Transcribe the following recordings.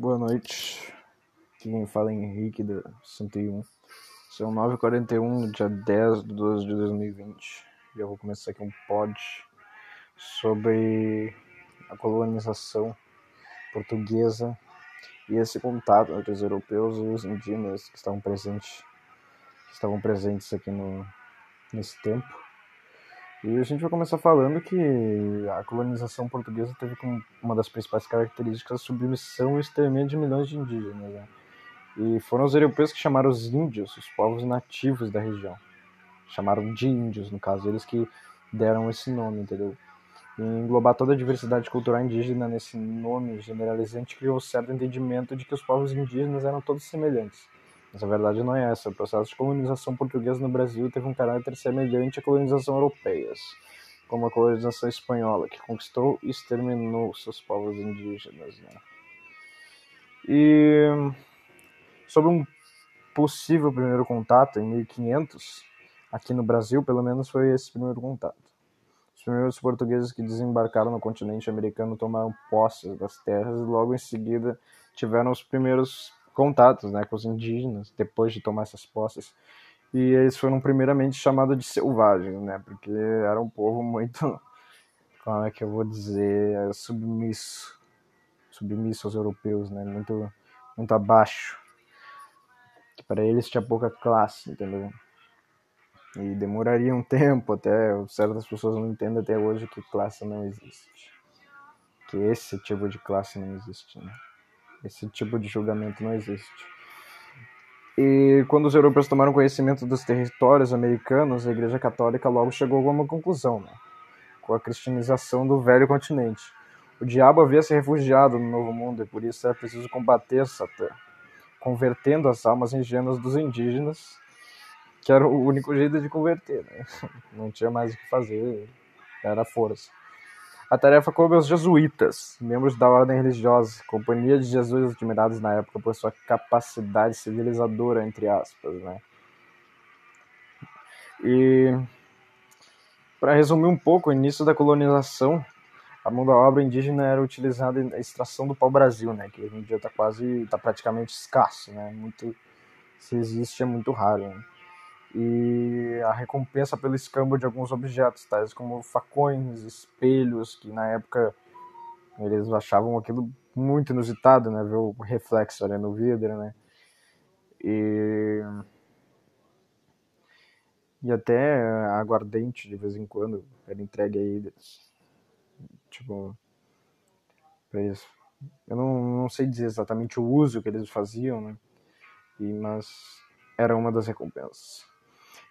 Boa noite. Quem fala é Henrique da 101. São 9h41, dia 10 de 12 de 2020. E eu vou começar aqui um pod sobre a colonização portuguesa e esse contato entre os europeus e os indígenas que estavam presentes, que estavam presentes aqui no, nesse tempo. E a gente vai começar falando que a colonização portuguesa teve como uma das principais características a submissão e extermínio de milhões de indígenas. Né? E foram os europeus que chamaram os índios, os povos nativos da região. Chamaram de índios, no caso, eles que deram esse nome, entendeu? E englobar toda a diversidade cultural indígena nesse nome generalizante criou um certo entendimento de que os povos indígenas eram todos semelhantes mas a verdade não é essa. O processo de colonização portuguesa no Brasil teve um caráter semelhante à colonização europeia, como a colonização espanhola, que conquistou e exterminou seus povos indígenas. Né? E sobre um possível primeiro contato em 1500, aqui no Brasil, pelo menos foi esse primeiro contato. Os primeiros portugueses que desembarcaram no continente americano tomaram posse das terras e logo em seguida tiveram os primeiros contatos né, com os indígenas depois de tomar essas posses. E eles foram primeiramente chamados de selvagens, né, porque era um povo muito, como é que eu vou dizer, submisso, submisso aos europeus, né, muito, muito abaixo. Para eles tinha pouca classe, entendeu? E demoraria um tempo até, certas pessoas não entendem até hoje que classe não existe. Que esse tipo de classe não existe, né? Esse tipo de julgamento não existe. E quando os europeus tomaram conhecimento dos territórios americanos, a Igreja Católica logo chegou a uma conclusão, né? com a cristianização do velho continente. O diabo havia se refugiado no Novo Mundo e por isso era preciso combater Satã, convertendo as almas ingênuas dos indígenas, que era o único jeito de converter. Né? Não tinha mais o que fazer, era força. A tarefa coube aos jesuítas, membros da ordem religiosa, companhia de Jesus admirados na época por sua capacidade civilizadora, entre aspas, né? E para resumir um pouco, o início da colonização, a mão da obra indígena era utilizada na extração do pau-brasil, né? Que hoje em dia está quase, está praticamente escasso, né? Muito, se existe é muito raro. Né? E a recompensa pelo escambo de alguns objetos, tais como facões, espelhos, que na época eles achavam aquilo muito inusitado, né, ver o reflexo ali no vidro, né, e e até aguardente de vez em quando era entregue aí, tipo, pra isso. Eu não, não sei dizer exatamente o uso que eles faziam, né, e, mas era uma das recompensas.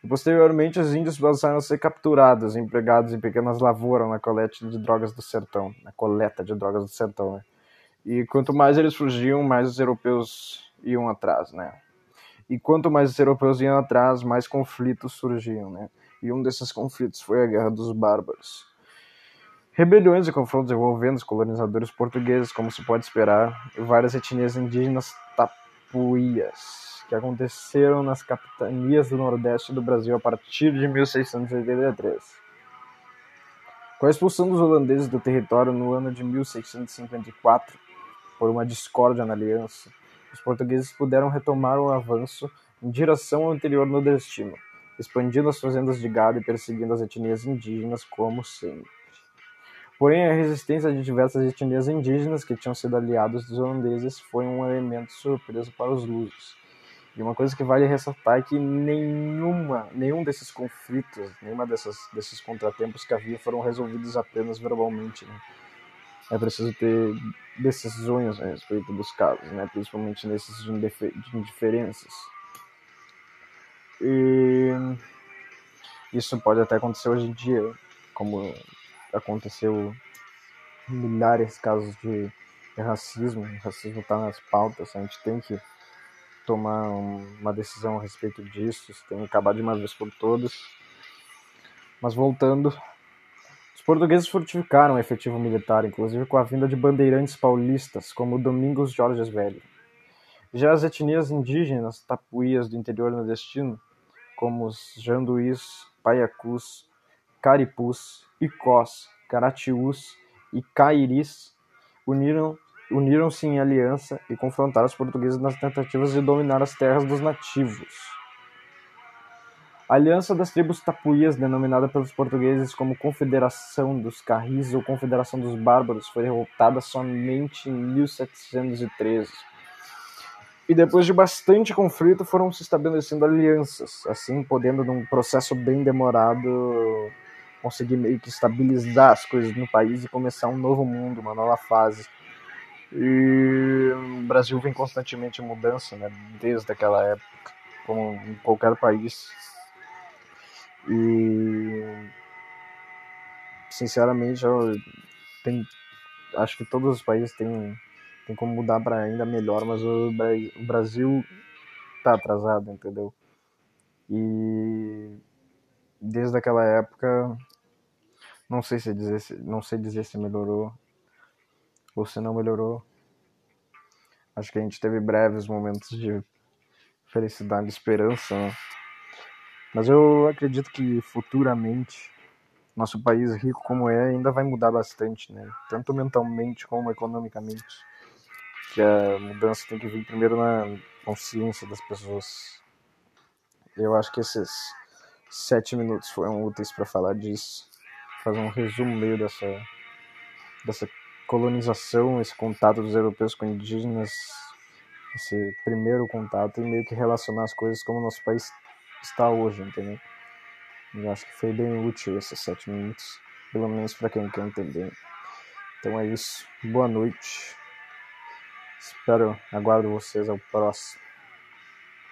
Posteriormente, os índios passaram a ser capturados, empregados em pequenas lavouras na coleta de drogas do sertão, na coleta de drogas do sertão, né? E quanto mais eles fugiam, mais os europeus iam atrás, né? E quanto mais os europeus iam atrás, mais conflitos surgiam, né? E um desses conflitos foi a Guerra dos Bárbaros. Rebeliões e confrontos envolvendo os colonizadores portugueses, como se pode esperar, e várias etnias indígenas tapuias que aconteceram nas capitanias do Nordeste do Brasil a partir de 1683. Com a expulsão dos holandeses do território no ano de 1654, por uma discórdia na aliança, os portugueses puderam retomar o avanço em direção ao interior nordestino, expandindo as fazendas de gado e perseguindo as etnias indígenas como sempre. Porém, a resistência de diversas etnias indígenas que tinham sido aliados dos holandeses foi um elemento surpresa para os lusos, e uma coisa que vale ressaltar é que nenhuma, nenhum desses conflitos, nenhuma dessas, desses contratempos que havia foram resolvidos apenas verbalmente. Né? É preciso ter decisões a respeito dos casos, né? principalmente nesses de, indiferenças. E isso pode até acontecer hoje em dia, como aconteceu milhares de casos de racismo. O racismo está nas pautas, a gente tem que tomar uma decisão a respeito disso, se tem que acabar de uma vez por todas. Mas voltando, os portugueses fortificaram o efetivo militar, inclusive com a vinda de bandeirantes paulistas, como Domingos Jorges Velho. Já as etnias indígenas tapuias do interior nordestino, como os janduís, paiacus, caripus, icós, caratiús e cairis, uniram uniram-se em aliança e confrontaram os portugueses nas tentativas de dominar as terras dos nativos. A aliança das tribos tapuias, denominada pelos portugueses como Confederação dos Carris ou Confederação dos Bárbaros, foi derrotada somente em 1713. E depois de bastante conflito foram se estabelecendo alianças, assim podendo num processo bem demorado conseguir meio que estabilizar as coisas no país e começar um novo mundo, uma nova fase. E o Brasil vem constantemente em mudança, né, desde aquela época, como em qualquer país. E sinceramente, eu tenho, acho que todos os países têm, têm como mudar para ainda melhor, mas o, Brasil tá atrasado, entendeu? E desde aquela época não sei se dizer não sei dizer se melhorou ou se não melhorou. Acho que a gente teve breves momentos de felicidade e esperança, né? Mas eu acredito que futuramente nosso país rico como é ainda vai mudar bastante, né? Tanto mentalmente como economicamente. Que a mudança tem que vir primeiro na consciência das pessoas. Eu acho que esses sete minutos foram úteis para falar disso, fazer um resumo meio dessa dessa colonização, esse contato dos europeus com indígenas, esse primeiro contato e meio que relacionar as coisas como o nosso país está hoje, entendeu? Eu acho que foi bem útil esses sete minutos, pelo menos para quem quer entender. Então é isso. Boa noite. Espero, aguardo vocês ao próximo.